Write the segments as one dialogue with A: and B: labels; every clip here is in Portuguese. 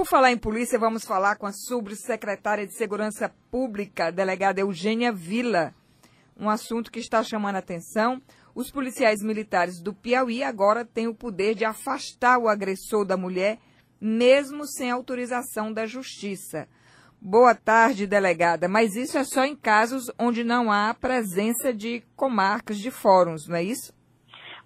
A: Por falar em polícia, vamos falar com a subsecretária de Segurança Pública, delegada Eugênia Vila. Um assunto que está chamando a atenção. Os policiais militares do Piauí agora têm o poder de afastar o agressor da mulher, mesmo sem autorização da justiça. Boa tarde, delegada. Mas isso é só em casos onde não há presença de comarcas, de fóruns, não é isso?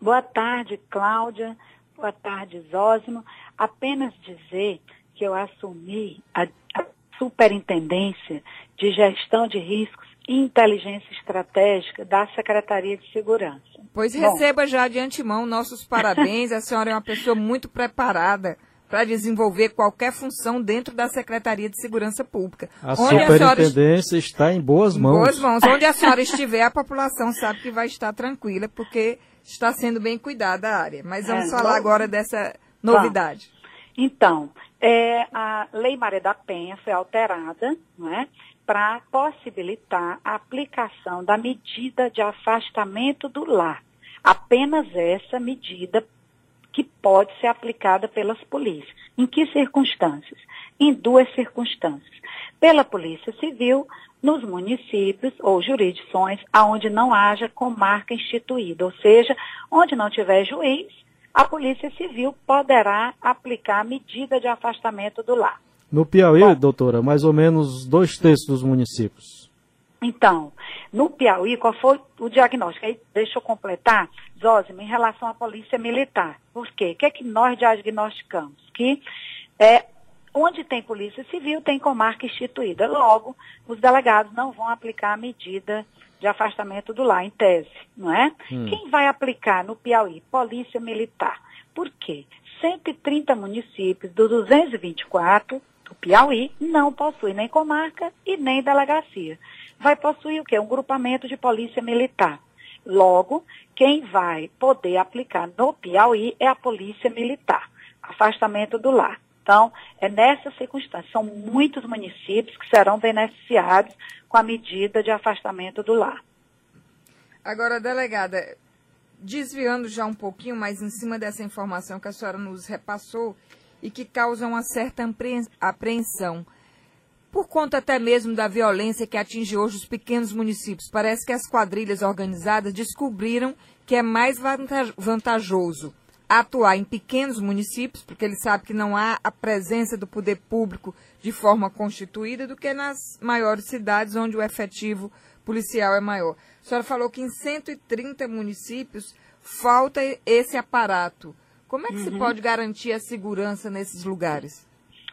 B: Boa tarde, Cláudia. Boa tarde, Zósimo. Apenas dizer que eu assumi a, a superintendência de gestão de riscos e inteligência estratégica da Secretaria de Segurança.
A: Pois Bom, receba já de antemão nossos parabéns. A senhora é uma pessoa muito preparada para desenvolver qualquer função dentro da Secretaria de Segurança Pública.
C: A Onde superintendência a senhora... está em boas mãos. Em
A: boas mãos. Onde a senhora estiver, a população sabe que vai estar tranquila, porque está sendo bem cuidada a área. Mas vamos é, falar agora dessa novidade.
B: Então, é, a Lei Maria da Penha foi alterada é, para possibilitar a aplicação da medida de afastamento do lar. Apenas essa medida que pode ser aplicada pelas polícias. Em que circunstâncias? Em duas circunstâncias. Pela Polícia Civil, nos municípios ou jurisdições aonde não haja comarca instituída, ou seja, onde não tiver juiz, a Polícia Civil poderá aplicar a medida de afastamento do lar.
C: No Piauí, Bom, doutora, mais ou menos dois terços dos municípios.
B: Então, no Piauí, qual foi o diagnóstico? Aí, deixa eu completar, Zózimo, em relação à polícia militar. Por quê? O que é que nós diagnosticamos? Que é, onde tem polícia civil, tem comarca instituída. Logo, os delegados não vão aplicar a medida de afastamento do lar, em tese, não é? Hum. Quem vai aplicar no Piauí? Polícia militar. Por quê? 130 municípios dos 224 do Piauí não possuem nem comarca e nem delegacia vai possuir o quê? Um grupamento de polícia militar. Logo, quem vai poder aplicar no Piauí é a polícia militar. Afastamento do lar. Então, é nessa circunstância. São muitos municípios que serão beneficiados com a medida de afastamento do lar.
A: Agora, delegada, desviando já um pouquinho mais em cima dessa informação que a senhora nos repassou e que causa uma certa apreensão por conta até mesmo da violência que atinge hoje os pequenos municípios. Parece que as quadrilhas organizadas descobriram que é mais vantajoso atuar em pequenos municípios, porque ele sabe que não há a presença do poder público de forma constituída, do que nas maiores cidades onde o efetivo policial é maior. A senhora falou que em 130 municípios falta esse aparato. Como é que uhum. se pode garantir a segurança nesses lugares?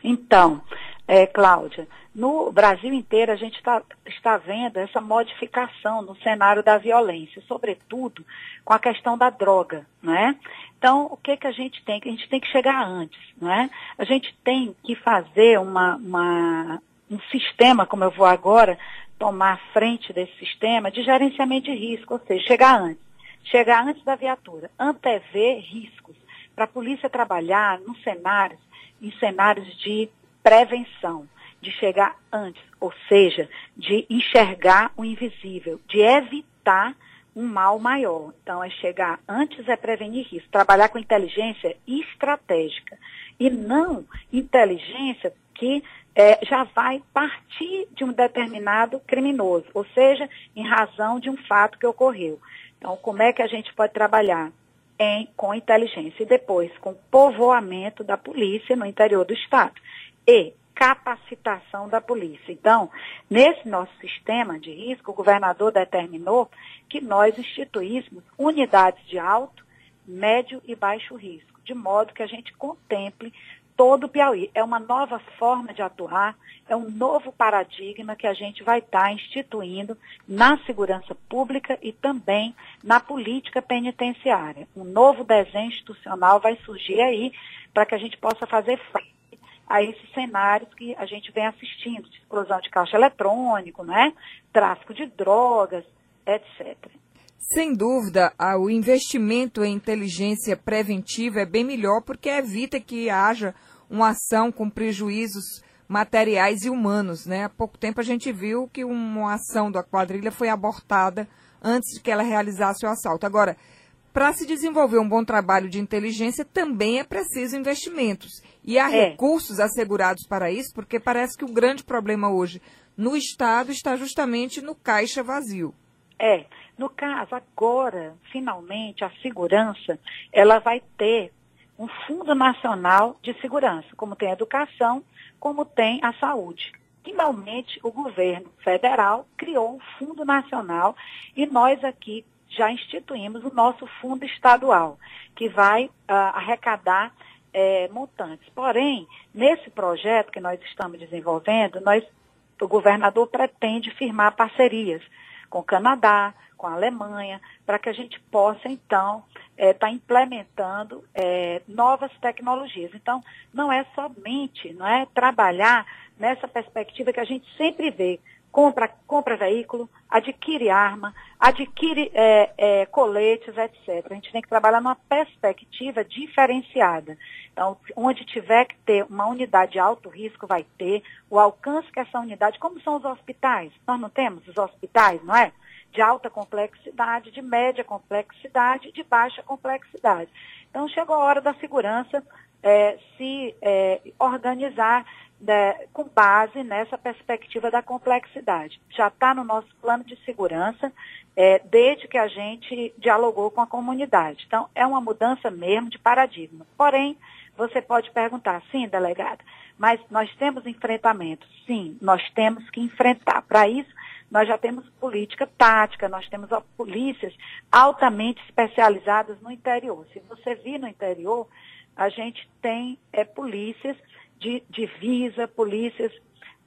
B: Então, é, Cláudia, no Brasil inteiro a gente está, está vendo essa modificação no cenário da violência, sobretudo com a questão da droga, não é? Então, o que, que a gente tem? A gente tem que chegar antes, não é? A gente tem que fazer uma, uma, um sistema, como eu vou agora tomar frente desse sistema, de gerenciamento de risco, ou seja, chegar antes. Chegar antes da viatura, antever riscos, para a polícia trabalhar nos cenários, em cenários de prevenção, de chegar antes, ou seja, de enxergar o invisível, de evitar um mal maior. Então, é chegar antes é prevenir risco, trabalhar com inteligência estratégica e não inteligência que é, já vai partir de um determinado criminoso, ou seja, em razão de um fato que ocorreu. Então, como é que a gente pode trabalhar? Em, com inteligência e depois com povoamento da polícia no interior do Estado e capacitação da polícia. Então, nesse nosso sistema de risco, o governador determinou que nós instituíssemos unidades de alto, médio e baixo risco, de modo que a gente contemple todo o Piauí. É uma nova forma de atuar, é um novo paradigma que a gente vai estar instituindo na segurança pública e também na política penitenciária. Um novo desenho institucional vai surgir aí para que a gente possa fazer frente a esses cenários que a gente vem assistindo, de explosão de caixa eletrônico, né? tráfico de drogas, etc.
A: Sem dúvida, o investimento em inteligência preventiva é bem melhor porque evita que haja uma ação com prejuízos materiais e humanos. Né? Há pouco tempo a gente viu que uma ação da quadrilha foi abortada antes de que ela realizasse o assalto. Agora, para se desenvolver um bom trabalho de inteligência também é preciso investimentos. E há é. recursos assegurados para isso, porque parece que o grande problema hoje no Estado está justamente no caixa vazio.
B: É. No caso, agora, finalmente, a segurança, ela vai ter um Fundo Nacional de Segurança, como tem a educação, como tem a saúde. Finalmente, o governo federal criou um Fundo Nacional e nós aqui já instituímos o nosso fundo estadual, que vai uh, arrecadar é, montantes. Porém, nesse projeto que nós estamos desenvolvendo, nós, o governador pretende firmar parcerias com o Canadá, com a Alemanha, para que a gente possa, então, estar é, tá implementando é, novas tecnologias. Então, não é somente não é, trabalhar nessa perspectiva que a gente sempre vê compra, compra veículo, adquire arma, adquire é, é, coletes, etc. A gente tem que trabalhar numa perspectiva diferenciada. Então, onde tiver que ter uma unidade de alto risco, vai ter o alcance que essa unidade, como são os hospitais? Nós não temos os hospitais, não é? De alta complexidade, de média complexidade, de baixa complexidade. Então, chegou a hora da segurança é, se é, organizar né, com base nessa perspectiva da complexidade. Já está no nosso plano de segurança, é, desde que a gente dialogou com a comunidade. Então, é uma mudança mesmo de paradigma. Porém, você pode perguntar, sim, delegada, mas nós temos enfrentamento? Sim, nós temos que enfrentar. Para isso, nós já temos política tática, nós temos polícias altamente especializadas no interior. Se você vir no interior, a gente tem é, polícias de divisa, polícias,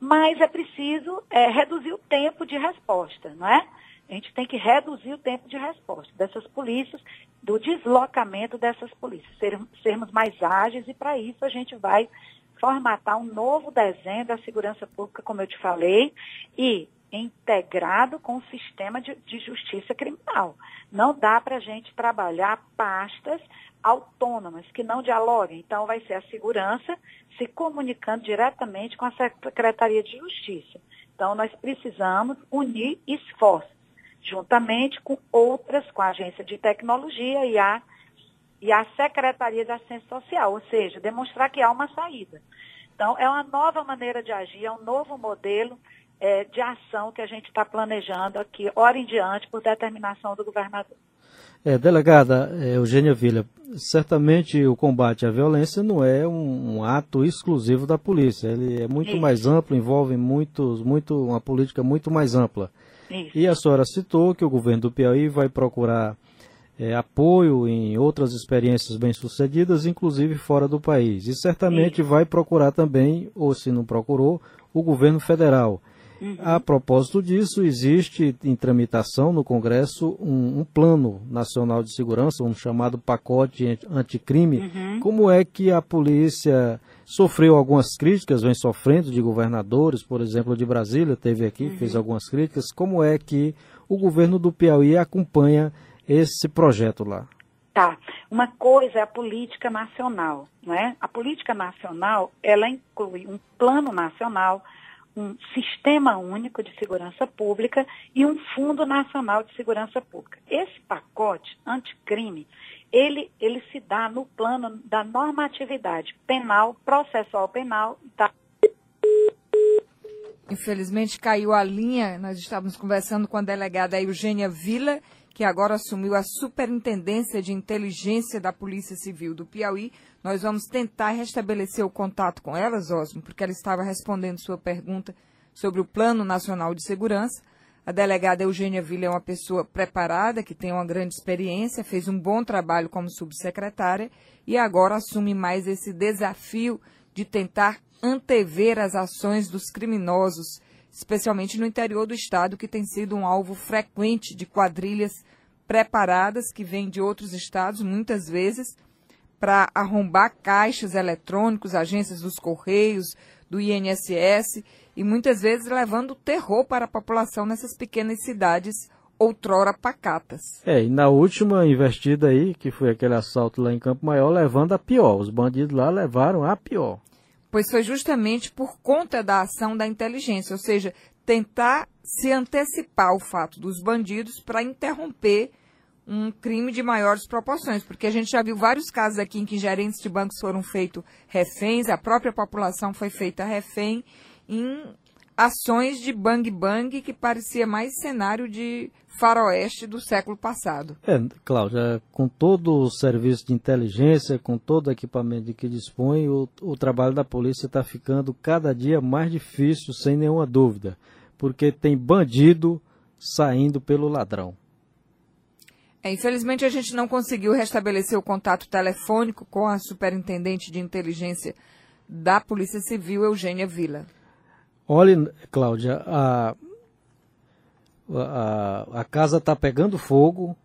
B: mas é preciso é, reduzir o tempo de resposta, não é? A gente tem que reduzir o tempo de resposta dessas polícias, do deslocamento dessas polícias, ser, sermos mais ágeis e para isso a gente vai formatar um novo desenho da segurança pública, como eu te falei, e integrado com o sistema de, de justiça criminal. Não dá para a gente trabalhar pastas autônomas, que não dialoguem. Então, vai ser a segurança se comunicando diretamente com a Secretaria de Justiça. Então, nós precisamos unir esforços, juntamente com outras, com a Agência de Tecnologia e a, e a Secretaria de Assistência Social, ou seja, demonstrar que há uma saída. Então, é uma nova maneira de agir, é um novo modelo é, de ação que a gente está planejando aqui, hora em diante, por determinação do governador.
C: É, delegada é, Eugênia Vila, certamente o combate à violência não é um, um ato exclusivo da polícia. Ele é muito Isso. mais amplo, envolve muitos, muito, uma política muito mais ampla. Isso. E a senhora citou que o governo do Piauí vai procurar é, apoio em outras experiências bem-sucedidas, inclusive fora do país. E certamente Isso. vai procurar também, ou se não procurou, o governo federal. Uhum. A propósito disso, existe em tramitação no Congresso um, um, plano nacional de segurança, um chamado pacote anticrime. Uhum. Como é que a polícia sofreu algumas críticas, vem sofrendo de governadores, por exemplo, de Brasília, teve aqui, uhum. fez algumas críticas. Como é que o governo do Piauí acompanha esse projeto lá?
B: Tá. Uma coisa é a política nacional, não é? A política nacional, ela inclui um plano nacional um sistema único de segurança pública e um fundo nacional de segurança pública. Esse pacote anticrime, ele, ele se dá no plano da normatividade penal, processual penal. Da...
A: Infelizmente caiu a linha, nós estávamos conversando com a delegada Eugênia Vila, que agora assumiu a Superintendência de Inteligência da Polícia Civil do Piauí. Nós vamos tentar restabelecer o contato com ela, Osmo, porque ela estava respondendo sua pergunta sobre o Plano Nacional de Segurança. A delegada Eugênia Villa é uma pessoa preparada, que tem uma grande experiência, fez um bom trabalho como subsecretária e agora assume mais esse desafio de tentar antever as ações dos criminosos especialmente no interior do estado, que tem sido um alvo frequente de quadrilhas preparadas que vêm de outros estados, muitas vezes, para arrombar caixas eletrônicos, agências dos Correios, do INSS, e muitas vezes levando terror para a população nessas pequenas cidades outrora pacatas.
C: É, e na última investida aí, que foi aquele assalto lá em Campo Maior, levando a pior. Os bandidos lá levaram a pior
A: pois foi justamente por conta da ação da inteligência, ou seja, tentar se antecipar o fato dos bandidos para interromper um crime de maiores proporções, porque a gente já viu vários casos aqui em que gerentes de bancos foram feitos reféns, a própria população foi feita refém em ações de bang-bang que parecia mais cenário de faroeste do século passado.
C: É, Cláudia, com todo o serviço de inteligência, com todo o equipamento de que dispõe, o, o trabalho da polícia está ficando cada dia mais difícil, sem nenhuma dúvida, porque tem bandido saindo pelo ladrão.
A: É, infelizmente, a gente não conseguiu restabelecer o contato telefônico com a superintendente de inteligência da Polícia Civil, Eugênia Vila.
C: Olha, Cláudia, a, a, a casa está pegando fogo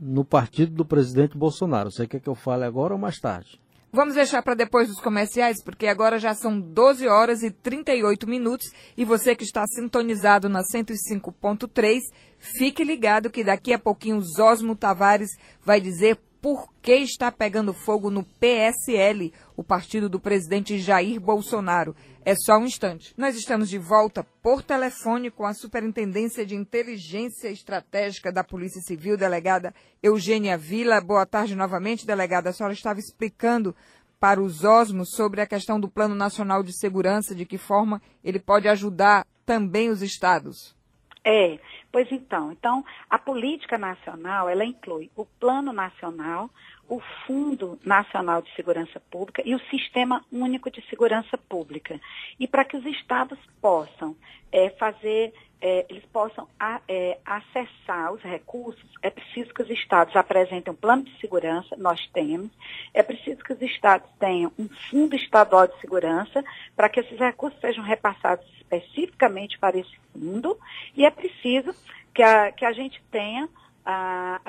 C: no partido do presidente Bolsonaro. Você quer que eu fale agora ou mais tarde?
A: Vamos deixar para depois dos comerciais, porque agora já são 12 horas e 38 minutos e você que está sintonizado na 105.3, fique ligado que daqui a pouquinho Zosmo Tavares vai dizer por que está pegando fogo no PSL, o partido do presidente Jair Bolsonaro. É só um instante. Nós estamos de volta por telefone com a Superintendência de Inteligência Estratégica da Polícia Civil, delegada Eugênia Vila. Boa tarde novamente, delegada. A senhora estava explicando para os Osmos sobre a questão do Plano Nacional de Segurança, de que forma ele pode ajudar também os estados.
B: É, pois então, então a política nacional, ela inclui o plano nacional, o Fundo Nacional de Segurança Pública e o Sistema Único de Segurança Pública. E para que os estados possam é, fazer, é, eles possam a, é, acessar os recursos, é preciso que os estados apresentem um plano de segurança, nós temos, é preciso que os estados tenham um fundo estadual de segurança para que esses recursos sejam repassados especificamente para esse fundo e é preciso que a, que a gente tenha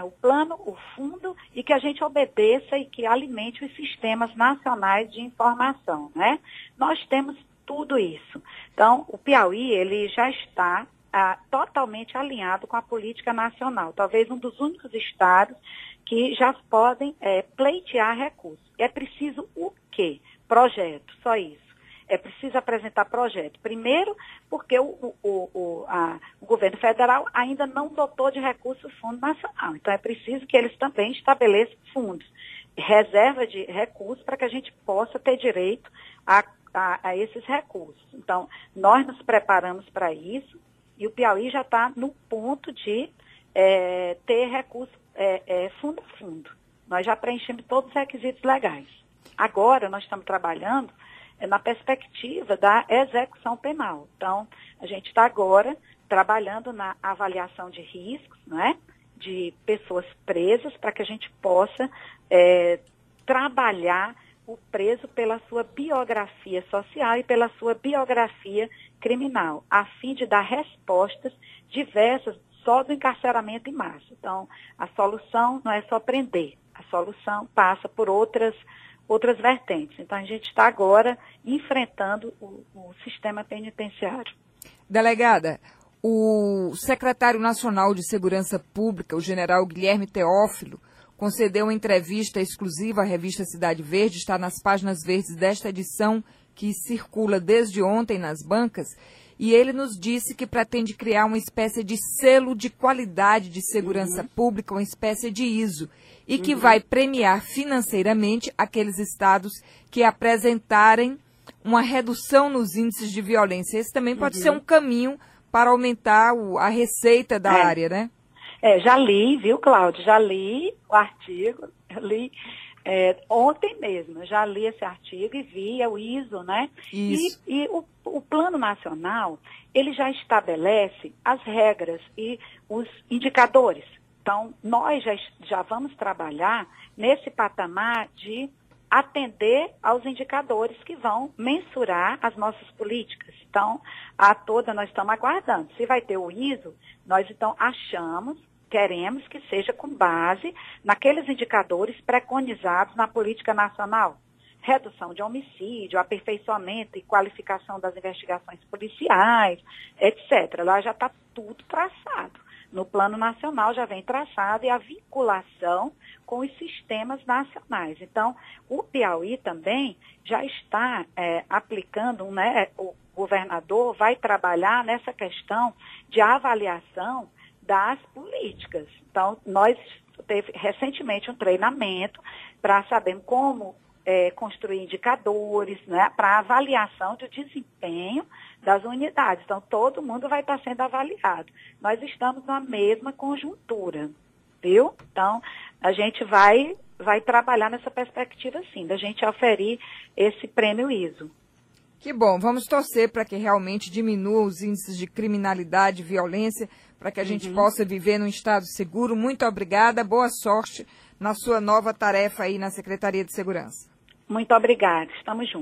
B: o plano, o fundo e que a gente obedeça e que alimente os sistemas nacionais de informação, né? Nós temos tudo isso. Então, o Piauí, ele já está ah, totalmente alinhado com a política nacional. Talvez um dos únicos estados que já podem é, pleitear recursos. É preciso o quê? Projeto, só isso é preciso apresentar projeto. Primeiro, porque o, o, o, a, o governo federal ainda não dotou de recursos o Fundo Nacional. Então, é preciso que eles também estabeleçam fundos, reserva de recursos, para que a gente possa ter direito a, a, a esses recursos. Então, nós nos preparamos para isso e o Piauí já está no ponto de é, ter recurso é, é, fundo a fundo. Nós já preenchemos todos os requisitos legais. Agora, nós estamos trabalhando na perspectiva da execução penal. Então, a gente está agora trabalhando na avaliação de riscos, né, de pessoas presas, para que a gente possa é, trabalhar o preso pela sua biografia social e pela sua biografia criminal, a fim de dar respostas diversas só do encarceramento em massa. Então, a solução não é só prender, a solução passa por outras outras vertentes. Então, a gente está agora enfrentando o, o sistema penitenciário.
A: Delegada, o secretário nacional de Segurança Pública, o general Guilherme Teófilo, concedeu uma entrevista exclusiva à revista Cidade Verde, está nas páginas verdes desta edição que circula desde ontem nas bancas, e ele nos disse que pretende criar uma espécie de selo de qualidade de segurança uhum. pública, uma espécie de ISO, e que uhum. vai premiar financeiramente aqueles estados que apresentarem uma redução nos índices de violência. Esse também pode uhum. ser um caminho para aumentar o, a receita da
B: é.
A: área, né?
B: É, já li, viu, Cláudio? Já li o artigo, li é, ontem mesmo. Já li esse artigo e vi é o ISO, né?
A: Isso.
B: E, e o, o Plano Nacional, ele já estabelece as regras e os indicadores então, nós já, já vamos trabalhar nesse patamar de atender aos indicadores que vão mensurar as nossas políticas. Então, a toda nós estamos aguardando. Se vai ter o ISO, nós então achamos, queremos que seja com base naqueles indicadores preconizados na política nacional. Redução de homicídio, aperfeiçoamento e qualificação das investigações policiais, etc. Lá já está tudo traçado no plano nacional já vem traçado e a vinculação com os sistemas nacionais. Então, o Piauí também já está é, aplicando, né, o governador vai trabalhar nessa questão de avaliação das políticas. Então, nós teve recentemente um treinamento para saber como é, construir indicadores né, para avaliação do desempenho das unidades. Então, todo mundo vai estar sendo avaliado. Nós estamos na mesma conjuntura, viu? Então, a gente vai, vai trabalhar nessa perspectiva, sim, da gente oferir esse prêmio ISO.
A: Que bom, vamos torcer para que realmente diminua os índices de criminalidade e violência, para que a gente uhum. possa viver num estado seguro. Muito obrigada, boa sorte na sua nova tarefa aí na Secretaria de Segurança.
B: Muito obrigada, estamos juntos.